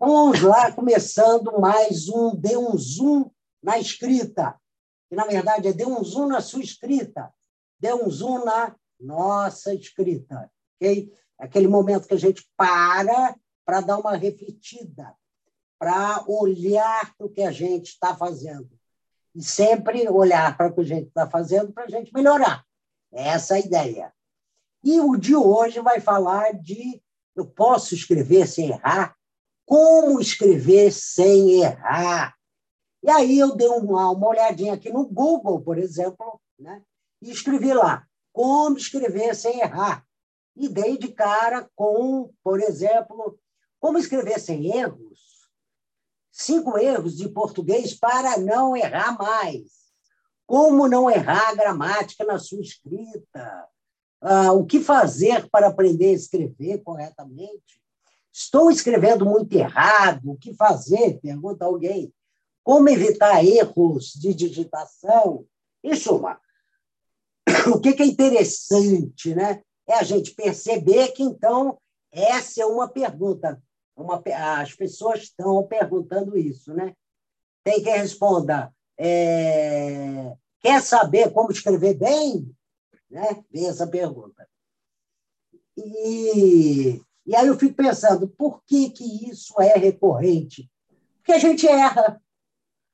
Então, vamos lá, começando mais um Dê um Zoom na escrita. Que, na verdade, é Dê um Zoom na sua escrita. Dê um zoom na nossa escrita. ok? Aquele momento que a gente para para dar uma refletida, para olhar para o que a gente está fazendo. E sempre olhar para o que a gente está fazendo para a gente melhorar. Essa é a ideia. E o de hoje vai falar de eu posso escrever sem errar? Como escrever sem errar? E aí eu dei uma, uma olhadinha aqui no Google, por exemplo, né? e escrevi lá como escrever sem errar. E dei de cara com, por exemplo, como escrever sem erros. Cinco erros de português para não errar mais. Como não errar a gramática na sua escrita ah, o que fazer para aprender a escrever corretamente? Estou escrevendo muito errado, o que fazer? Pergunta alguém. Como evitar erros de digitação? Em suma, o que é interessante né? é a gente perceber que, então, essa é uma pergunta. Uma, as pessoas estão perguntando isso. Né? Tem quem responda: é, quer saber como escrever bem? Né? Vem essa pergunta. E, e aí eu fico pensando, por que, que isso é recorrente? Porque a gente erra.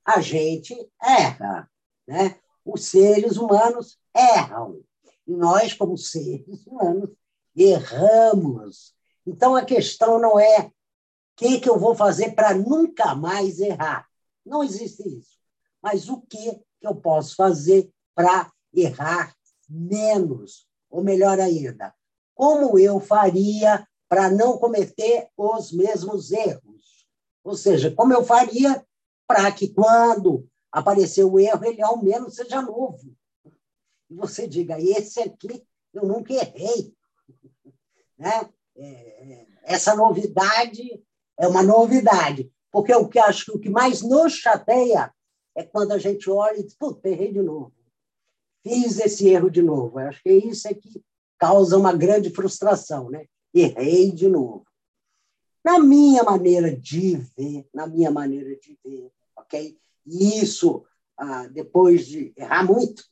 A gente erra. Né? Os seres humanos erram. E nós, como seres humanos, erramos. Então, a questão não é o que, que eu vou fazer para nunca mais errar. Não existe isso. Mas o que, que eu posso fazer para errar menos, ou melhor ainda, como eu faria para não cometer os mesmos erros? Ou seja, como eu faria para que quando aparecer o erro, ele ao menos seja novo. E você diga, esse aqui eu nunca errei. Né? É, é, essa novidade é uma novidade, porque o que acho que o que mais nos chateia é quando a gente olha e diz, puta, errei de novo fiz esse erro de novo. Eu acho que isso é que causa uma grande frustração, né? Errei de novo. Na minha maneira de ver, na minha maneira de ver, ok? E isso, ah, depois de errar muito,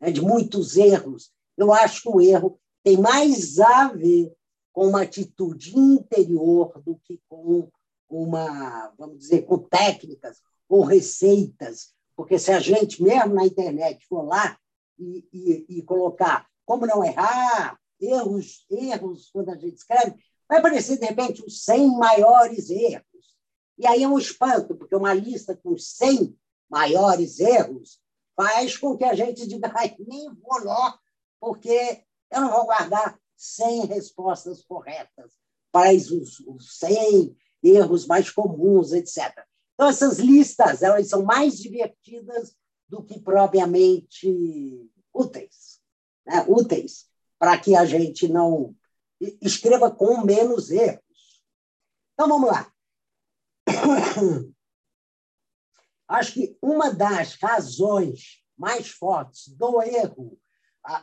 né, de muitos erros, eu acho que o erro tem mais a ver com uma atitude interior do que com uma, vamos dizer, com técnicas ou receitas porque se a gente, mesmo na internet, for lá e, e, e colocar como não errar, erros, erros quando a gente escreve, vai aparecer, de repente, os 100 maiores erros. E aí é um espanto, porque uma lista com 100 maiores erros faz com que a gente diga, nem vou lá, porque eu não vou guardar 100 respostas corretas para os, os 100 erros mais comuns, etc. Então, essas listas elas são mais divertidas do que propriamente úteis, né? úteis para que a gente não escreva com menos erros. Então, vamos lá. Acho que uma das razões mais fortes do erro,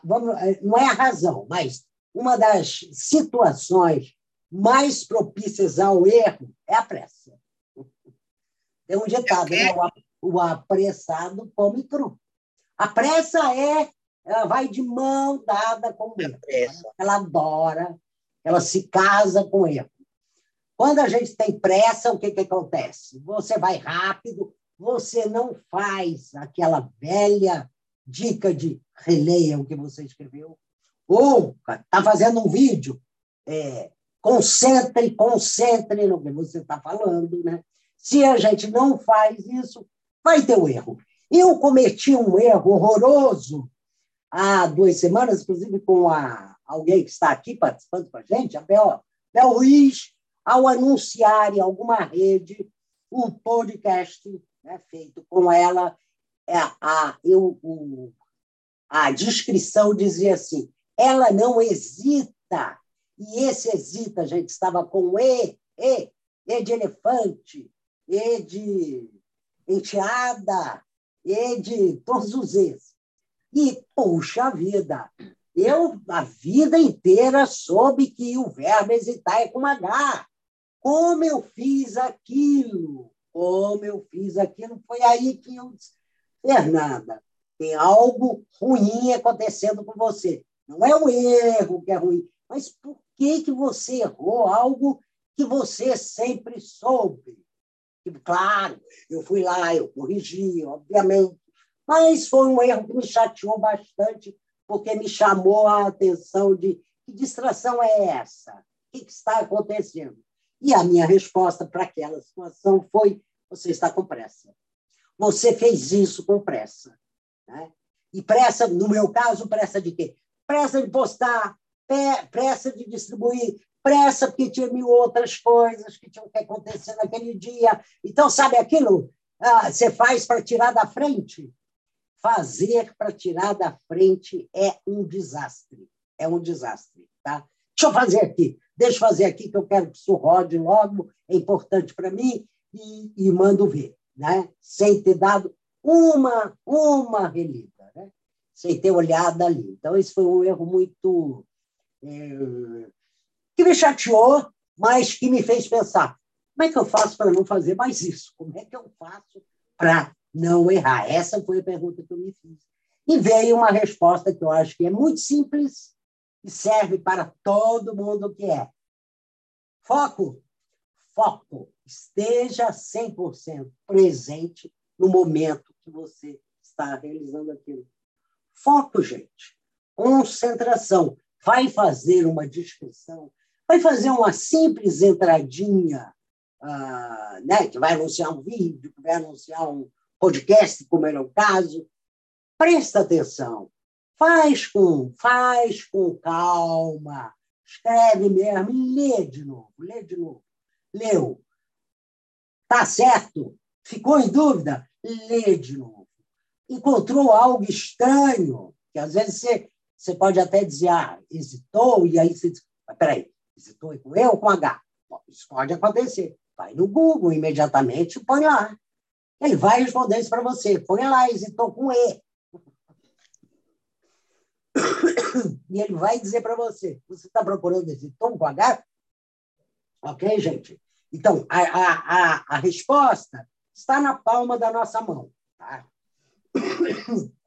vamos, não é a razão, mas uma das situações mais propícias ao erro é a pressa. Tem um ditado, né? O apressado come cru. A pressa é, ela vai de mão dada com o erro. Ela adora, ela se casa com o erro. Quando a gente tem pressa, o que, que acontece? Você vai rápido, você não faz aquela velha dica de releia o que você escreveu. Ou está fazendo um vídeo, é, concentre, concentre no que você está falando, né? Se a gente não faz isso, vai ter o um erro. Eu cometi um erro horroroso há duas semanas, inclusive com a, alguém que está aqui participando com a gente, a Bel, Bel Ruiz, ao anunciar em alguma rede o podcast né, feito com ela, é, a, eu, o, a descrição dizia assim: ela não hesita. E esse hesita, a gente estava com E, E, E de elefante, e de enteada, e de todos os ex. E, puxa vida, eu a vida inteira soube que o verbo hesitar é com H. como eu fiz aquilo, como eu fiz aquilo, foi aí que eu disse, Fernanda, tem algo ruim acontecendo com você. Não é o erro que é ruim, mas por que, que você errou algo que você sempre soube? Claro, eu fui lá, eu corrigi, obviamente, mas foi um erro que me chateou bastante, porque me chamou a atenção de que distração é essa? O que está acontecendo? E a minha resposta para aquela situação foi: você está com pressa. Você fez isso com pressa. Né? E pressa, no meu caso, pressa de quê? Pressa de postar, pressa de distribuir, pressa porque tinha mil outras coisas que tinham que acontecer naquele dia. Então, sabe aquilo? Ah, você faz para tirar da frente? Fazer para tirar da frente é um desastre. É um desastre. Tá? Deixa eu fazer aqui. Deixa eu fazer aqui que eu quero que isso rode logo, é importante para mim, e, e mando ver, né? sem ter dado uma, uma relida, né? sem ter olhado ali. Então, esse foi um erro muito. É, que me chateou, mas que me fez pensar: como é que eu faço para não fazer mais isso? Como é que eu faço para não errar? Essa foi a pergunta que eu me fiz. E veio uma resposta que eu acho que é muito simples e serve para todo mundo que é. Foco, foco, esteja 100% presente no momento que você está realizando aquilo. Foco, gente. Concentração. Vai fazer uma descrição, vai fazer uma simples entradinha, uh, né, que vai anunciar um vídeo, que vai anunciar um podcast, como era o caso. Presta atenção. Faz com, faz com calma. Escreve mesmo lê de novo, lê de novo. Leu. Tá certo? Ficou em dúvida? Lê de novo. Encontrou algo estranho, que às vezes você, você pode até dizer, ah, hesitou, e aí você diz, mas peraí, hesitou com E ou com H? Bom, isso pode acontecer. Vai no Google imediatamente e põe lá. Ele vai responder isso para você. Põe lá, hesitou com E. e ele vai dizer para você: você está procurando tom com H? Ok, gente? Então, a, a, a, a resposta está na palma da nossa mão. Tá?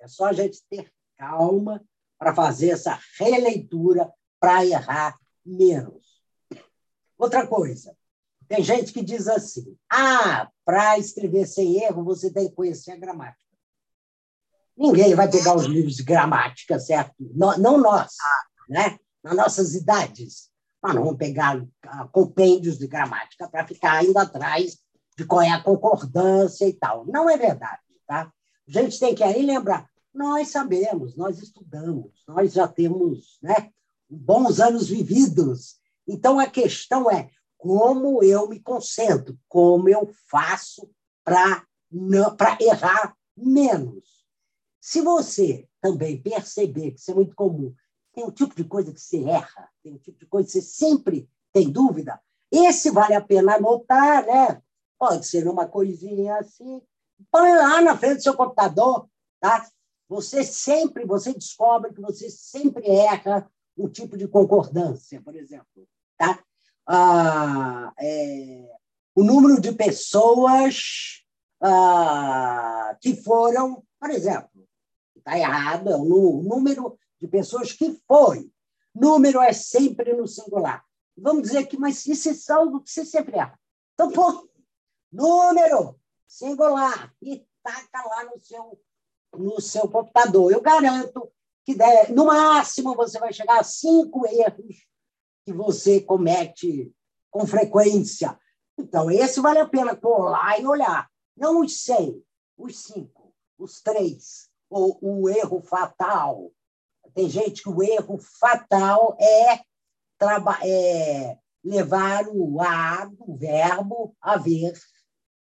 É só a gente ter calma para fazer essa releitura para errar menos. Outra coisa, tem gente que diz assim: ah, para escrever sem erro, você tem que conhecer a gramática. Ninguém vai pegar os livros de gramática, certo? Não, não nós, né? nas nossas idades. Nós não vamos pegar ah, compêndios de gramática para ficar indo atrás de qual é a concordância e tal. Não é verdade. Tá? A gente tem que aí lembrar, nós sabemos, nós estudamos, nós já temos né, bons anos vividos. Então, a questão é como eu me concentro, como eu faço para errar menos. Se você também perceber que isso é muito comum, tem um tipo de coisa que você erra, tem um tipo de coisa que você sempre tem dúvida, esse vale a pena anotar, né? Pode ser uma coisinha assim, põe lá na frente do seu computador, tá? Você sempre, você descobre que você sempre erra um tipo de concordância, por exemplo, tá? É, o número de pessoas que foram, por exemplo, está errado, é o número de pessoas que foi. Número é sempre no singular. Vamos dizer que, mas isso é algo que você sempre erra. Então, pô, número singular e taca lá no seu, no seu computador. Eu garanto que, no máximo, você vai chegar a cinco erros que você comete com frequência. Então, esse vale a pena colar e olhar. Não os 100, os cinco, os três, ou o erro fatal. Tem gente que o erro fatal é, é levar o a do verbo haver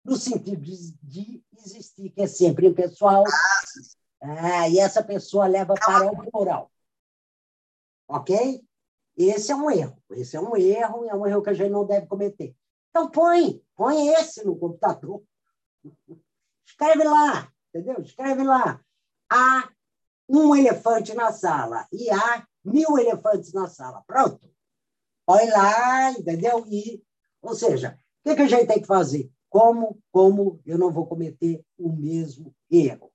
no sentido de, de existir, que é sempre impessoal. Ah, e essa pessoa leva para o plural. Ok? Esse é um erro. Esse é um erro e é um erro que a gente não deve cometer. Então, põe, põe esse no computador. Escreve lá, entendeu? Escreve lá há um elefante na sala e há mil elefantes na sala. Pronto. Põe lá, entendeu? E Ou seja, o que, que a gente tem que fazer? Como, como eu não vou cometer o mesmo erro?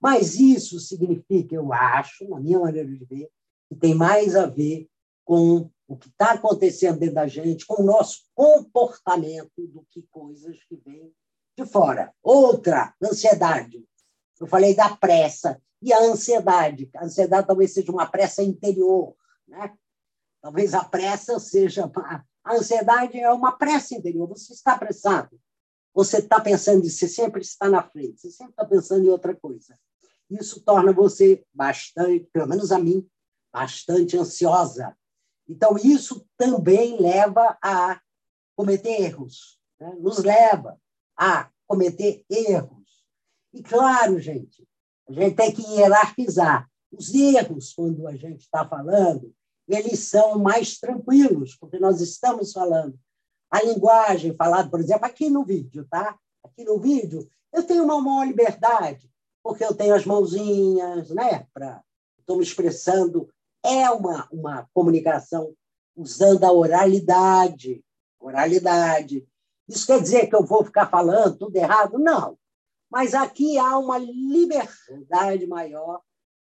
Mas isso significa, eu acho, na minha maneira de ver, que tem mais a ver com o que está acontecendo dentro da gente, com o nosso comportamento, do que coisas que vêm de fora. Outra, ansiedade. Eu falei da pressa. E a ansiedade? A ansiedade talvez seja uma pressa interior. Né? Talvez a pressa seja. A ansiedade é uma pressa interior. Você está apressado. Você está pensando, você sempre está na frente, você sempre está pensando em outra coisa. Isso torna você bastante, pelo menos a mim, bastante ansiosa. Então, isso também leva a cometer erros, né? nos leva a cometer erros. E, claro, gente, a gente tem que hierarquizar. Os erros, quando a gente está falando, eles são mais tranquilos, porque nós estamos falando a linguagem falada, por exemplo, aqui no vídeo, tá? Aqui no vídeo, eu tenho uma maior liberdade, porque eu tenho as mãozinhas, né? Estou me expressando. É uma, uma comunicação usando a oralidade. Oralidade. Isso quer dizer que eu vou ficar falando tudo errado? Não. Mas aqui há uma liberdade maior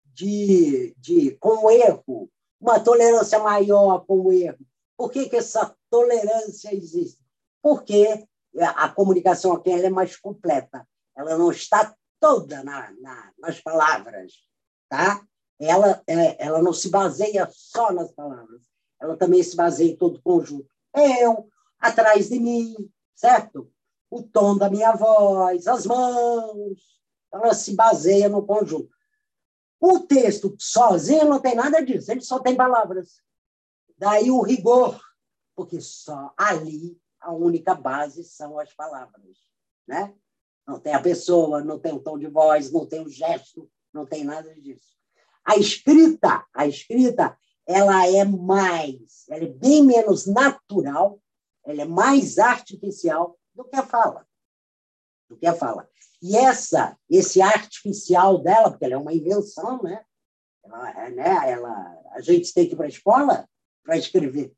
de, de, com o erro, uma tolerância maior com o erro. Por que, que essa tolerância existe? Porque a comunicação aqui é mais completa. Ela não está toda na, na, nas palavras. Tá? Ela, é, ela não se baseia só nas palavras. Ela também se baseia em todo o conjunto. Eu, atrás de mim, certo? O tom da minha voz, as mãos. Ela se baseia no conjunto. O texto sozinho não tem nada disso, ele só tem palavras. Daí o rigor, porque só ali a única base são as palavras, né? Não tem a pessoa, não tem o tom de voz, não tem o gesto, não tem nada disso. A escrita, a escrita, ela é mais, ela é bem menos natural, ela é mais artificial do que a fala. Do que a fala. E essa, esse artificial dela, porque ela é uma invenção, né? Ela, é, né? ela, a gente tem que ir para a escola para escrever.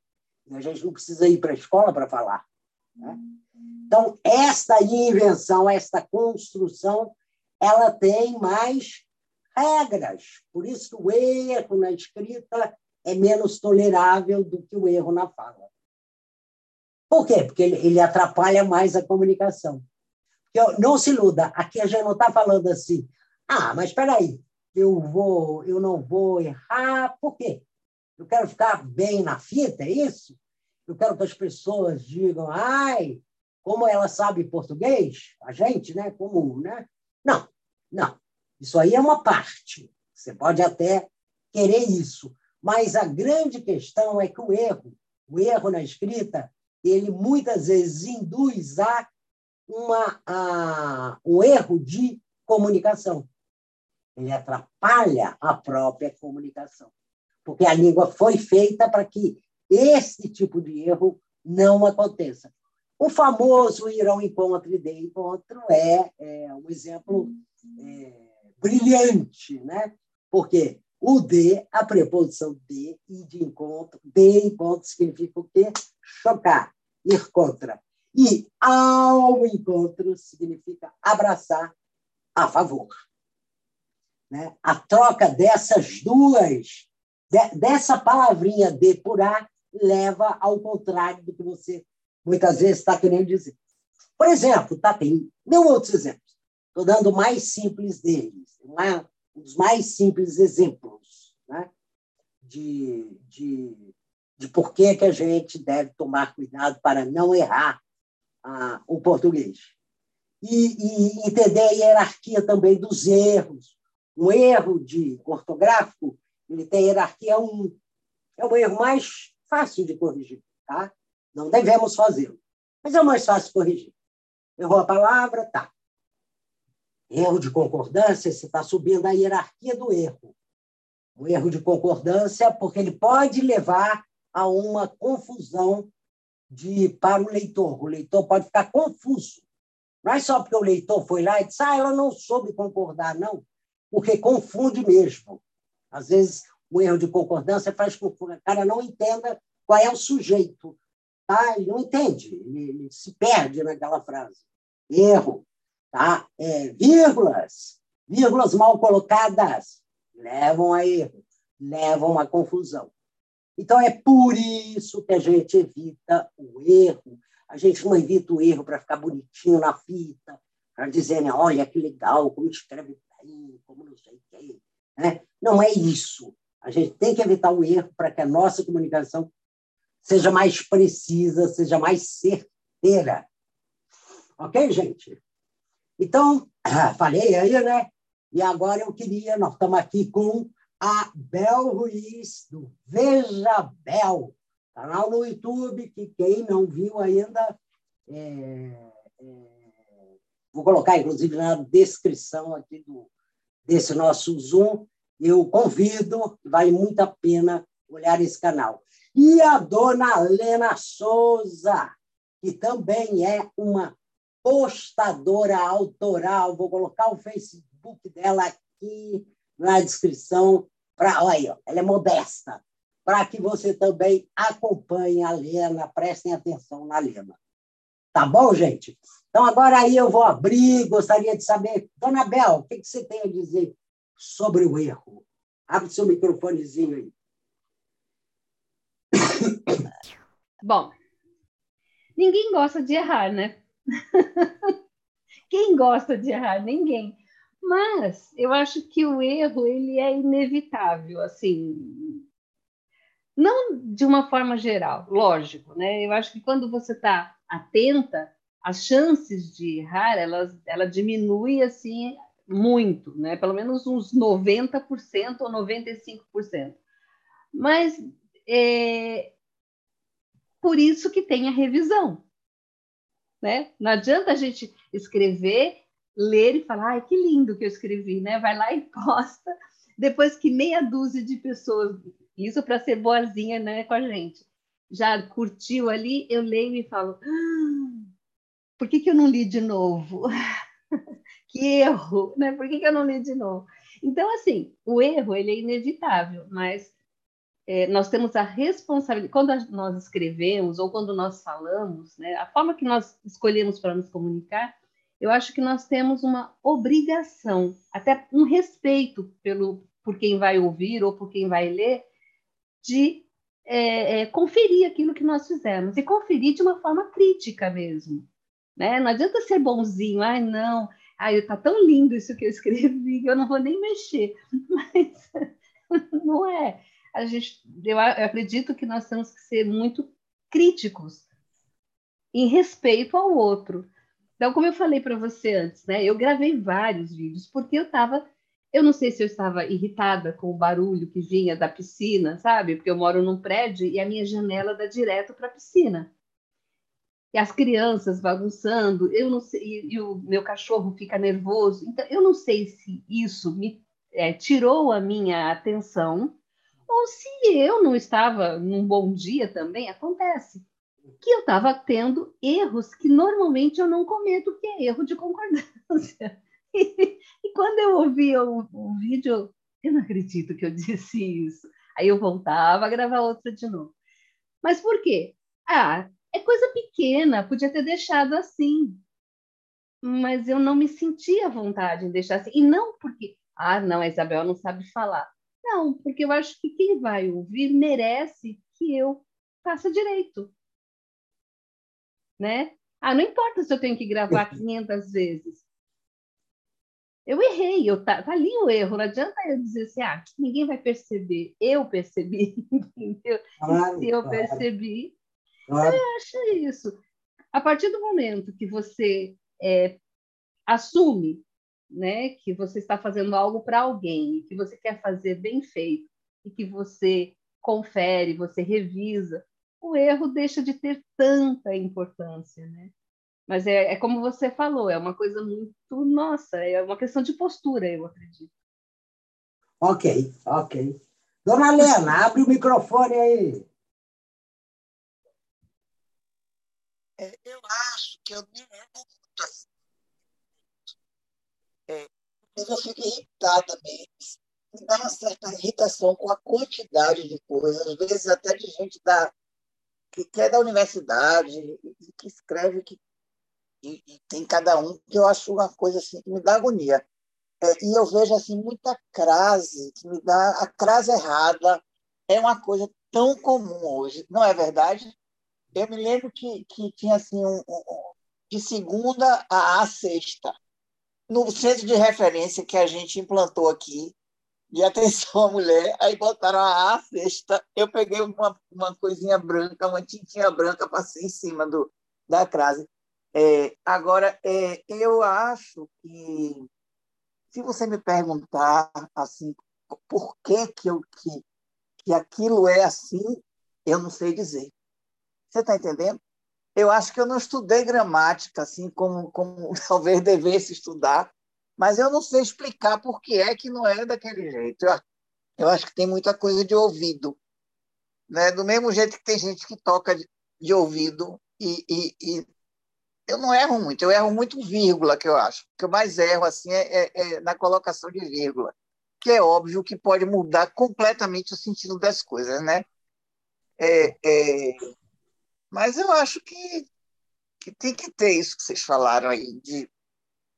E a gente não precisa ir para a escola para falar. Né? Então, esta invenção, esta construção, ela tem mais regras. Por isso o erro na escrita é menos tolerável do que o erro na fala. Por quê? Porque ele, ele atrapalha mais a comunicação. Eu, não se iluda, aqui a gente não está falando assim, ah, mas espera aí, eu, vou, eu não vou errar, por quê? Eu quero ficar bem na fita, é isso? Eu quero que as pessoas digam, ai, como ela sabe português, a gente, né, comum, né? Não, não. Isso aí é uma parte. Você pode até querer isso, mas a grande questão é que o erro, o erro na escrita, ele muitas vezes induz a uma, a, um erro de comunicação. Ele atrapalha a própria comunicação. Porque a língua foi feita para que esse tipo de erro não aconteça. O famoso ir ao encontro e de encontro é, é um exemplo é, brilhante, né? porque o de, a preposição de e de encontro, de encontro significa o quê? Chocar, ir contra. E ao encontro significa abraçar a favor. Né? A troca dessas duas, de, dessa palavrinha depurar, leva ao contrário do que você muitas vezes está querendo dizer. Por exemplo, tá, tem mil outros exemplos. Estou dando o mais simples deles, é? um dos mais simples exemplos né? de, de, de por que, que a gente deve tomar cuidado para não errar a, o português. E, e, entender a hierarquia também dos erros. Um erro de ortográfico, ele tem hierarquia 1. É o erro mais fácil de corrigir. Tá? Não devemos fazê-lo. Mas é o mais fácil corrigir. Errou a palavra, tá. Erro de concordância, você está subindo a hierarquia do erro. O erro de concordância, porque ele pode levar a uma confusão de, para o leitor. O leitor pode ficar confuso. Não é só porque o leitor foi lá e disse, ah, ela não soube concordar, não, porque confunde mesmo. Às vezes, o erro de concordância faz com que o cara não entenda qual é o sujeito. Tá? Ele não entende, ele, ele se perde naquela frase. Erro. Tá? É, vírgulas, vírgulas mal colocadas levam a erro, levam a confusão. Então, é por isso que a gente evita o erro. A gente não evita o erro para ficar bonitinho na fita, para dizer, olha que legal, como escreve bem, como não sei o quê. Né? Não é isso. A gente tem que evitar o erro para que a nossa comunicação seja mais precisa, seja mais certeira. Ok, gente? Então, falei aí, né? E agora eu queria, nós estamos aqui com a Bel Ruiz, do Veja Bel, canal no YouTube, que quem não viu ainda, é, é, vou colocar, inclusive, na descrição aqui do, desse nosso Zoom, eu convido, vale muito a pena olhar esse canal. E a dona Lena Souza, que também é uma postadora autoral, vou colocar o Facebook dela aqui na descrição, para olha, ela é modesta, para que você também acompanhe a Lena, prestem atenção na Lena. Tá bom, gente? Então, agora aí eu vou abrir, gostaria de saber, Dona Bel, o que, que você tem a dizer sobre o erro? Abre seu microfonezinho aí. Bom, ninguém gosta de errar, né? Quem gosta de errar? Ninguém. Mas eu acho que o erro ele é inevitável, assim, não de uma forma geral, lógico, né? Eu acho que quando você está atenta, as chances de errar, elas, ela diminui assim muito, né? Pelo menos uns 90% ou 95%. Mas é por isso que tem a revisão, né? Não adianta a gente escrever ler e falar, ai, que lindo que eu escrevi, né? Vai lá e posta, depois que meia dúzia de pessoas, isso para ser boazinha, né, com a gente, já curtiu ali, eu leio e falo, ah, por que, que eu não li de novo? que erro, né? Por que, que eu não li de novo? Então, assim, o erro, ele é inevitável, mas é, nós temos a responsabilidade, quando nós escrevemos ou quando nós falamos, né, a forma que nós escolhemos para nos comunicar, eu acho que nós temos uma obrigação, até um respeito pelo por quem vai ouvir ou por quem vai ler, de é, é, conferir aquilo que nós fizemos e conferir de uma forma crítica mesmo. Né? Não adianta ser bonzinho, ai não, ai, está tão lindo isso que eu escrevi eu não vou nem mexer. Mas não é. A gente, eu acredito que nós temos que ser muito críticos em respeito ao outro. Então, como eu falei para você antes, né, eu gravei vários vídeos porque eu estava, eu não sei se eu estava irritada com o barulho que vinha da piscina, sabe? Porque eu moro num prédio e a minha janela dá direto para a piscina. E as crianças bagunçando, eu não sei, e, e, o meu cachorro fica nervoso. Então, eu não sei se isso me é, tirou a minha atenção ou se eu não estava num bom dia também, acontece que eu estava tendo erros que normalmente eu não cometo, que é erro de concordância. E, e quando eu ouvia o, o vídeo, eu não acredito que eu disse isso. Aí eu voltava a gravar outra de novo. Mas por quê? Ah, é coisa pequena, podia ter deixado assim. Mas eu não me sentia à vontade em deixar assim. E não porque, ah, não, a Isabel não sabe falar. Não, porque eu acho que quem vai ouvir merece que eu faça direito né? Ah, não importa se eu tenho que gravar 500 vezes. Eu errei, eu tá, tá ali o erro. Não adianta eu dizer assim, ah, ninguém vai perceber. Eu percebi, entendeu? Claro, se eu claro. percebi, claro. eu acho isso. A partir do momento que você é, assume né, que você está fazendo algo para alguém, que você quer fazer bem feito, e que você confere, você revisa, o erro deixa de ter tanta importância, né? Mas é, é como você falou, é uma coisa muito nossa, é uma questão de postura, eu acredito. Ok, ok. Dona Lena, abre o microfone aí. É, eu acho que eu erro muito assim. É, eu fico irritada mesmo. Me dá uma certa irritação com a quantidade de coisas, às vezes até de gente da que, que é da universidade, que escreve que e, e, tem cada um que eu acho uma coisa assim que me dá agonia. É, e eu vejo assim muita crase, que me dá a crase errada é uma coisa tão comum hoje, não é verdade? Eu me lembro que, que tinha assim um, um, de segunda a sexta no centro de referência que a gente implantou aqui de atenção à mulher, aí botaram a A sexta, eu peguei uma, uma coisinha branca, uma tintinha branca, passei em cima do, da crase. É, agora, é, eu acho que, se você me perguntar assim, por que, que, eu, que, que aquilo é assim, eu não sei dizer. Você está entendendo? Eu acho que eu não estudei gramática assim como, como talvez devesse estudar, mas eu não sei explicar por que é que não é daquele jeito. Eu, eu acho que tem muita coisa de ouvido. Né? Do mesmo jeito que tem gente que toca de, de ouvido e, e, e, eu não erro muito, eu erro muito vírgula, que eu acho. O que eu mais erro assim é, é, é na colocação de vírgula, que é óbvio que pode mudar completamente o sentido das coisas, né? É, é, mas eu acho que, que tem que ter isso que vocês falaram aí, de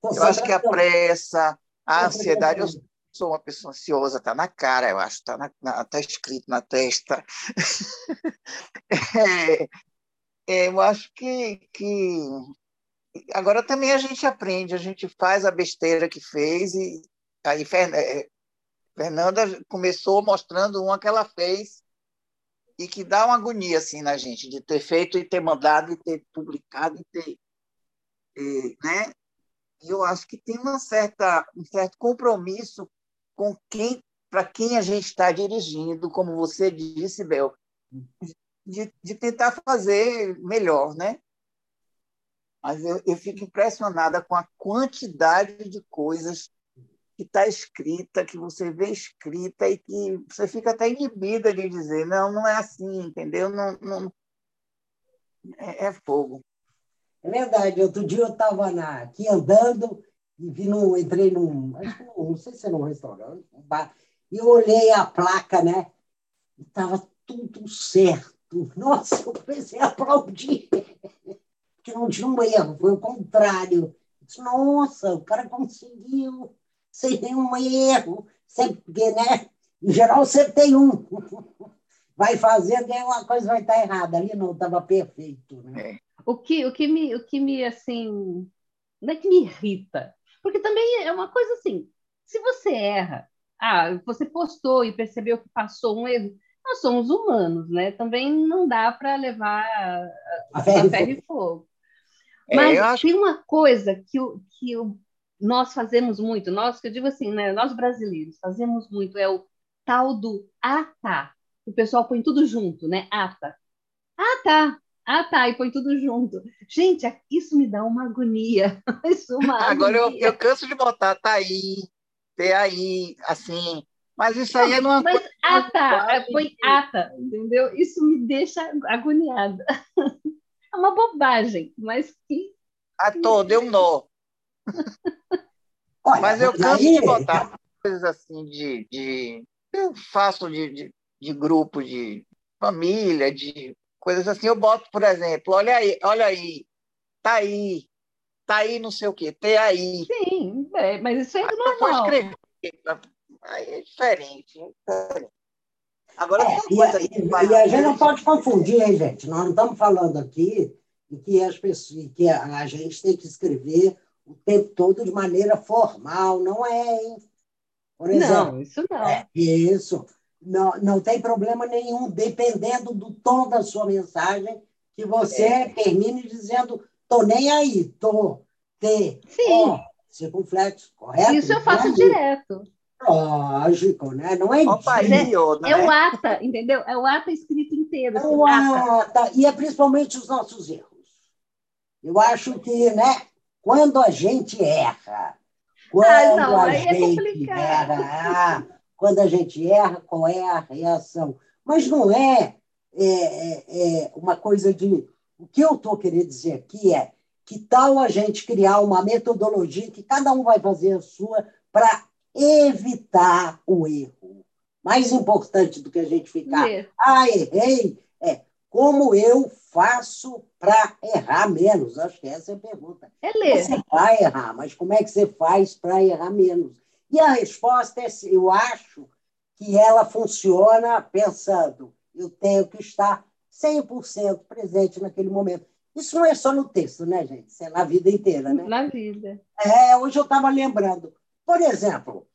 eu acho que a pressa, a ansiedade, eu sou uma pessoa ansiosa, está na cara, eu acho, está tá escrito na testa. é, é, eu acho que, que agora também a gente aprende, a gente faz a besteira que fez e aí é, Fernanda começou mostrando uma que ela fez e que dá uma agonia assim na gente de ter feito e ter mandado e ter publicado e ter né eu acho que tem uma certa, um certo compromisso com quem, para quem a gente está dirigindo, como você disse, Bel, de, de tentar fazer melhor, né? Mas eu, eu fico impressionada com a quantidade de coisas que está escrita, que você vê escrita e que você fica até inibida de dizer, não, não é assim, entendeu? Não, não... É, é fogo. É verdade. Outro dia eu estava aqui andando e vi num, entrei num, que não sei se era um restaurante, um bar, e olhei a placa, né? E estava tudo certo. Nossa, eu a aplaudir. Porque não tinha um erro, foi o contrário. Disse, Nossa, o cara conseguiu sem nenhum erro. Sempre, porque, né? Em geral, sempre tem um. Vai fazendo e uma coisa vai estar errada. Ali não, estava perfeito. Né? É. O que, o que me, o que me assim, não é que me irrita, porque também é uma coisa assim, se você erra, ah, você postou e percebeu que passou um erro, nós somos humanos, né? Também não dá para levar a, a ferro e fogo. É, Mas acho... tem uma coisa que, que nós fazemos muito, nós, que eu digo assim, né? Nós brasileiros fazemos muito, é o tal do tá. O pessoal põe tudo junto, né? Tá. Ah tá. Ah, tá, e põe tudo junto. Gente, isso me dá uma agonia. uma Agora agonia. Eu, eu canso de botar, tá aí, ter aí, assim. Mas isso aí é numa Mas ata, é, põe ata, entendeu? Isso me deixa agoniada. É uma bobagem, mas que. A todo, deu um nó. mas eu canso de botar coisas assim de. de eu faço de, de, de grupo, de família, de coisas assim, eu boto, por exemplo, olha aí, olha aí, tá aí, tá aí não sei o quê, tem aí. Sim, é, mas isso é aí normal. Escrever, aí é diferente, é diferente. Agora, é, e, a, e, e a gente não pode confundir, hein, gente? Nós não estamos falando aqui que as pessoas, que a, a, gente tem que escrever o tempo todo de maneira formal, não é, hein? Por exemplo, não, isso não. É, isso não, não tem problema nenhum, dependendo do tom da sua mensagem, que você é. termine dizendo, tô nem aí, tô, te, Sim. Ó, circunflexo, correto? Isso eu faço direto. Lógico, né? Não é Opa, é, né? é o ata, entendeu? É o ata escrito inteiro. É assim, o ata. E é principalmente os nossos erros. Eu acho que, né, quando a gente erra, quando ah, não, a é gente é erra, quando a gente erra, qual é a reação. Mas não é, é, é, é uma coisa de. O que eu estou querendo dizer aqui é que tal a gente criar uma metodologia que cada um vai fazer a sua para evitar o erro. Mais importante do que a gente ficar, ah, errei, como eu faço para errar menos? Acho que essa é a pergunta. É ler. Você vai errar, mas como é que você faz para errar menos? E a resposta é: eu acho que ela funciona pensando, eu tenho que estar 100% presente naquele momento. Isso não é só no texto, né, gente? Isso é na vida inteira, né? Na vida. É, hoje eu estava lembrando. Por exemplo,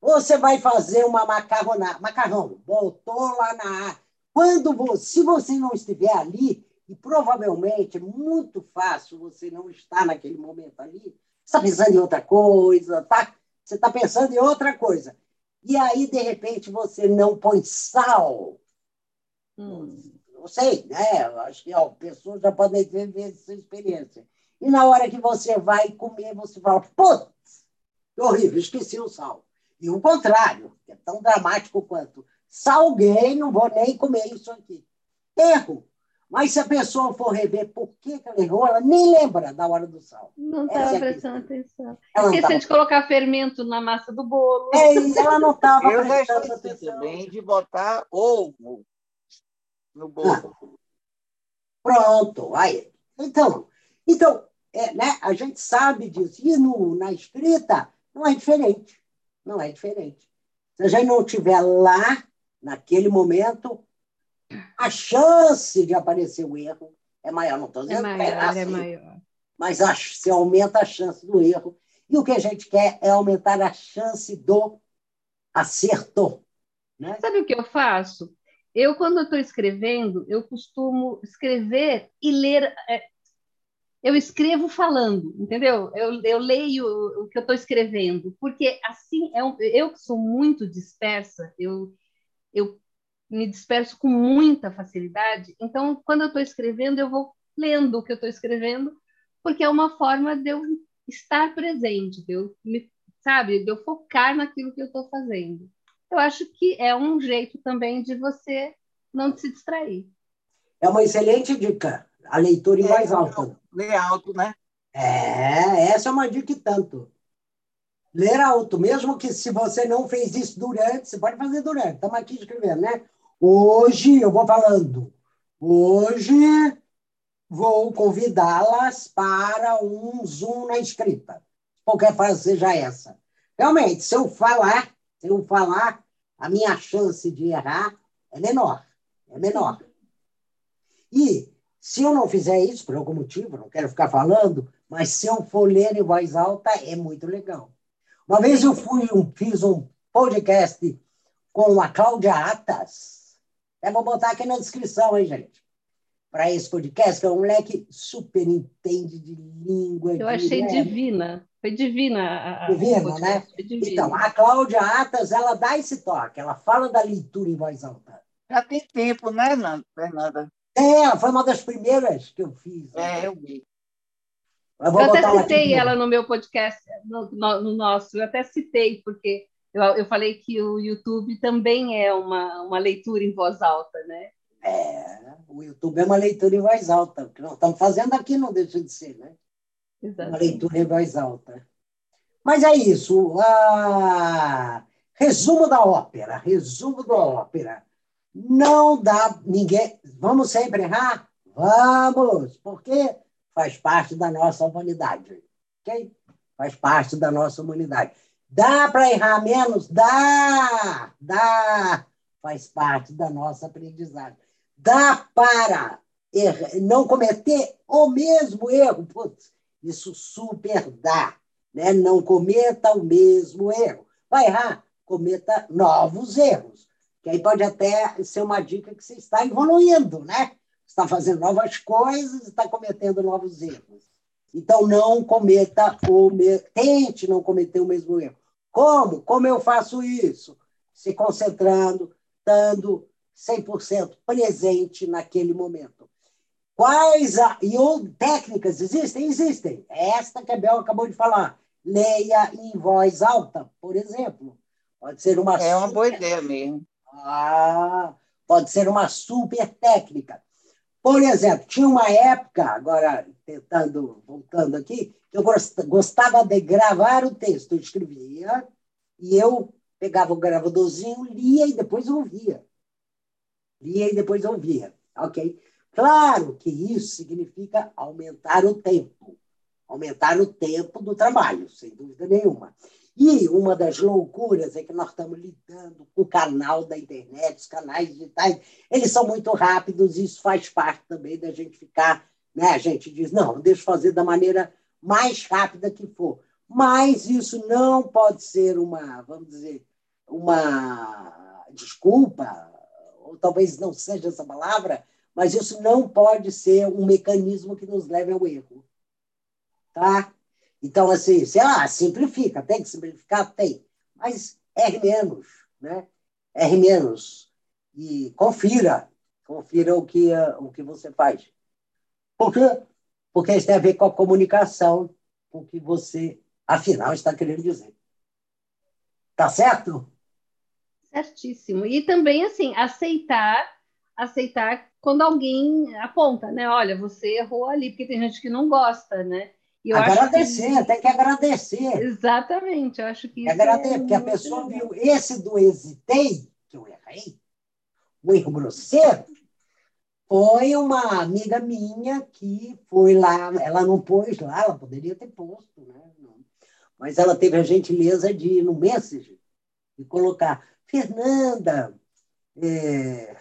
você vai fazer uma macarronada, macarrão, botou lá na quando você, se você não estiver ali, e provavelmente é muito fácil você não estar naquele momento ali, você está pensando em outra coisa, tá? Você está pensando em outra coisa. E aí, de repente, você não põe sal. Hum. Não sei, né? Acho que ó, pessoas já podem ter essa experiência. E na hora que você vai comer, você fala, putz, horrível, esqueci o sal. E o contrário, é tão dramático quanto salguei, não vou nem comer isso aqui. Erro. Mas se a pessoa for rever por que, ela errou, ela nem lembra da hora do sal. Não estava é prestando atenção. Esqueceu de colocar fermento na massa do bolo. É, ela não estava prestando atenção. também de botar ovo no bolo. Ah. Pronto, aí. Então, então é, né, a gente sabe disso. E no, na escrita não é diferente. Não é diferente. Se a gente não estiver lá, naquele momento, a chance de aparecer o erro é maior. Não estou dizendo é maior, que é, assim, é maior. Mas a, se aumenta a chance do erro. E o que a gente quer é aumentar a chance do acerto. Né? Sabe o que eu faço? Eu, quando estou escrevendo, eu costumo escrever e ler. É, eu escrevo falando, entendeu? Eu, eu leio o que eu estou escrevendo, porque assim, é um, eu que sou muito dispersa, eu, eu me disperso com muita facilidade. Então, quando eu estou escrevendo, eu vou lendo o que eu estou escrevendo, porque é uma forma de eu estar presente, de eu, me, sabe, de eu focar naquilo que eu estou fazendo. Eu acho que é um jeito também de você não se distrair. É uma excelente dica, a leitura em é, voz alta. Ler alto, né? É, essa é uma dica e tanto. Ler alto, mesmo que se você não fez isso durante, você pode fazer durante. Estamos aqui escrevendo, né? Hoje eu vou falando. Hoje vou convidá-las para um Zoom na escrita. Qualquer frase seja essa. Realmente, se eu falar, se eu falar, a minha chance de errar é menor. É menor. E se eu não fizer isso, por algum motivo, não quero ficar falando, mas se eu for ler em voz alta, é muito legal. Uma vez eu fui um, fiz um podcast com a Cláudia Atas. Eu vou botar aqui na descrição, hein, gente? Para esse podcast, que é um moleque super entende de língua. Eu de, achei né? divina. Foi divina. A, divina, né? Divina. Então, a Cláudia Atas, ela dá esse toque. Ela fala da leitura em voz alta. Já tem tempo, né, Fernanda? É, foi uma das primeiras que eu fiz. É, eu vi. Eu, eu até citei ela no meu podcast, no, no, no, nosso, eu até citei, porque eu, eu falei que o YouTube também é uma, uma leitura em voz alta, né? É, o YouTube é uma leitura em voz alta. O que nós estamos fazendo aqui não deixa de ser, né? Exatamente. Uma leitura em voz alta. Mas é isso. Ah, resumo da ópera. Resumo da ópera. Não dá ninguém. Vamos sempre errar? Vamos! Porque faz parte da nossa humanidade. Ok? Faz parte da nossa humanidade. Dá para errar menos? Dá! Dá! Faz parte da nossa aprendizagem. Dá para errar, não cometer o mesmo erro? Putz, isso super dá. Né? Não cometa o mesmo erro. Vai errar? Cometa novos erros. Que aí pode até ser uma dica que você está evoluindo, né? Está fazendo novas coisas, está cometendo novos erros. Então, não cometa o mesmo, tente não cometer o mesmo erro. Como? Como eu faço isso? Se concentrando, estando 100% presente naquele momento. Quais a, e ou, técnicas existem? Existem. Esta que a Bel acabou de falar. Leia em voz alta, por exemplo. Pode ser uma É uma super... boa ideia mesmo. Ah, pode ser uma super técnica. Por exemplo, tinha uma época, agora tentando, voltando aqui, eu gostava de gravar o texto. Eu escrevia e eu pegava o gravadorzinho, lia e depois ouvia. Lia e depois ouvia, ok? Claro que isso significa aumentar o tempo, aumentar o tempo do trabalho, sem dúvida nenhuma. E uma das loucuras é que nós estamos lidando com o canal da internet, os canais digitais, eles são muito rápidos, e isso faz parte também da gente ficar, né? A gente diz, não, deixa eu fazer da maneira mais rápida que for. Mas isso não pode ser uma, vamos dizer, uma desculpa, ou talvez não seja essa palavra, mas isso não pode ser um mecanismo que nos leve ao erro. Tá? Então, assim, sei lá, simplifica, tem que simplificar? Tem. Mas R menos, né? R menos. E confira, confira o que, o que você faz. Por quê? Porque isso tem a ver com a comunicação, com o que você, afinal, está querendo dizer. Tá certo? Certíssimo. E também, assim, aceitar, aceitar quando alguém aponta, né? Olha, você errou ali, porque tem gente que não gosta, né? Agradecer, que... tem que agradecer. Exatamente, eu acho que isso Agradecer, é porque a pessoa legal. viu esse do hesitei, que eu errei, o erro grosseiro, foi uma amiga minha que foi lá, ela não pôs lá, ela poderia ter posto, né? Mas ela teve a gentileza de ir no Messenger e colocar, Fernanda, é...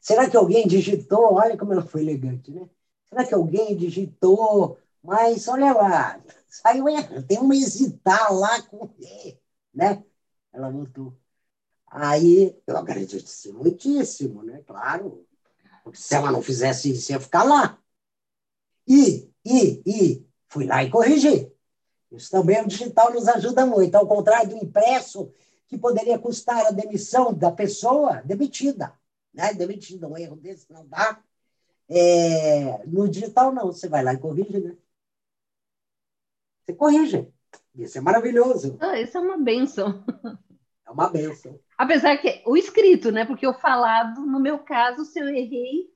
será que alguém digitou? Olha como ela foi elegante, né? Será que alguém digitou? Mas olha lá, saiu errado. Tem um hesitar lá com E, né? Ela botou. Aí eu agradeci muitíssimo, né? Claro. Porque se ela não fizesse isso, ia ficar lá. E, e, e, fui lá e corrigi. Isso também o digital nos ajuda muito, ao contrário do impresso, que poderia custar a demissão da pessoa demitida. Né? Demitida, um erro desse não dá. É, no digital, não. Você vai lá e corrige, né? Você corrige. Isso é maravilhoso. Ah, isso é uma benção. É uma benção. Apesar que o escrito, né? Porque o falado, no meu caso, se eu errei,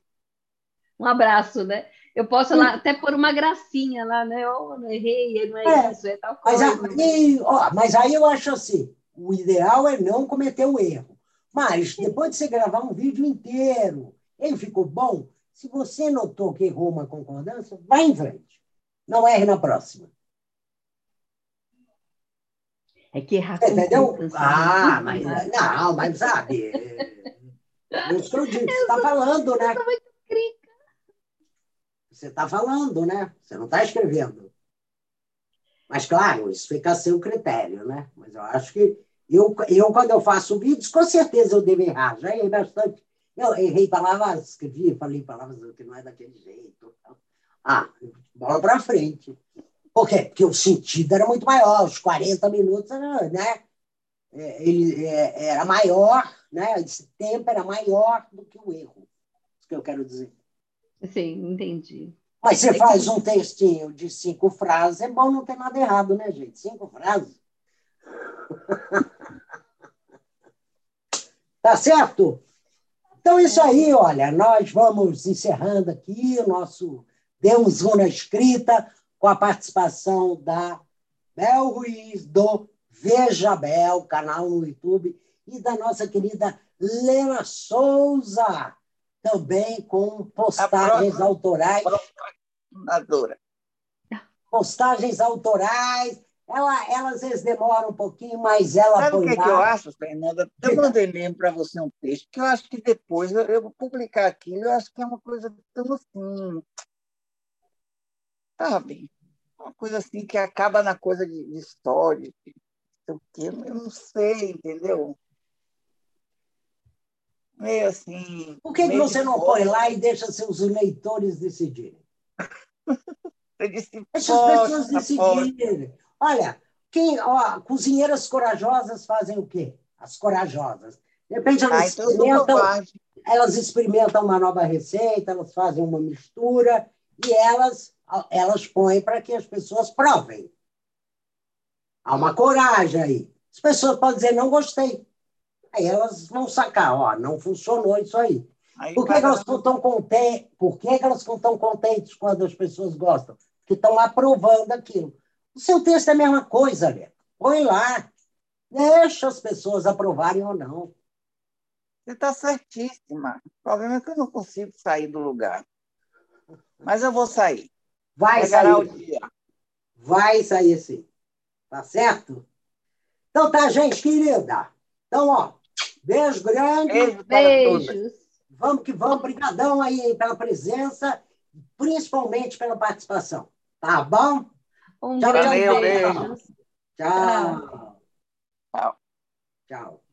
um abraço, né? Eu posso lá até pôr uma gracinha lá, né? Oh, não errei, não é, é isso, é tal coisa. Mas, aí, ó, mas aí eu acho assim: o ideal é não cometer o erro. Mas depois de você gravar um vídeo inteiro, ele ficou bom, se você notou que errou uma concordância, vá em frente. Não erre na próxima. É que errar Você entendeu? Ah, mas não, mas sabe. É isso que eu disse, você está falando, né? Você está falando, né? Você não está escrevendo. Mas, claro, isso fica a seu critério, né? Mas eu acho que eu, eu, quando eu faço vídeos, com certeza eu devo errar. Já errei bastante eu errei palavras, escrevi, falei palavras que não é daquele jeito. Ah, bola para frente. Por quê? Porque o sentido era muito maior, os 40 minutos, né? É, ele é, era maior, né? Esse tempo era maior do que o erro. Isso que eu quero dizer. Sim, entendi. Mas você faz um textinho de cinco frases, é bom não ter nada errado, né, gente? Cinco frases. tá certo? Então, isso aí, olha, nós vamos encerrando aqui o nosso Demos Uma Escrita com a participação da Bel Ruiz, do Veja Bel, canal no YouTube, e da nossa querida Lena Souza, também com postagens autorais. Postagens autorais ela, ela às vezes demora um pouquinho, mas ela Sabe o que, que, eu acho, Fernanda? Eu mandei mesmo para você um texto, que eu acho que depois eu, eu, vou publicar aquilo, eu acho que é uma coisa tão assim. Sabe? Uma coisa assim que acaba na coisa de, de história, de, de, eu não sei, entendeu? Meio assim. Por que, que você não põe lá e deixa seus leitores decidirem? Deixa as pessoas decidirem. Olha, quem, ó, cozinheiras corajosas fazem o quê? As corajosas. De repente elas, então experimentam, elas experimentam uma nova receita, elas fazem uma mistura e elas, elas põem para que as pessoas provem. Há uma coragem aí. As pessoas podem dizer, não gostei. Aí elas vão sacar, ó, não funcionou isso aí. aí Por que, elas ficam tão contentes? Por que, que elas ficam tão contentes quando as pessoas gostam? Porque estão aprovando aquilo. O seu texto é a mesma coisa, Lê. Põe lá. Deixa as pessoas aprovarem ou não. Você está certíssima. O problema é que eu não consigo sair do lugar. Mas eu vou sair. Vai Chegará sair. o dia. Vai sair sim. Tá certo? Então tá, gente querida. Então, ó, beijo grande. Beijo todos. Beijos. Vamos que vamos. Obrigadão aí pela presença, principalmente pela participação. Tá bom? Um Tchau, grande valeu, beijo. beijo. Tchau. Tchau. Tchau.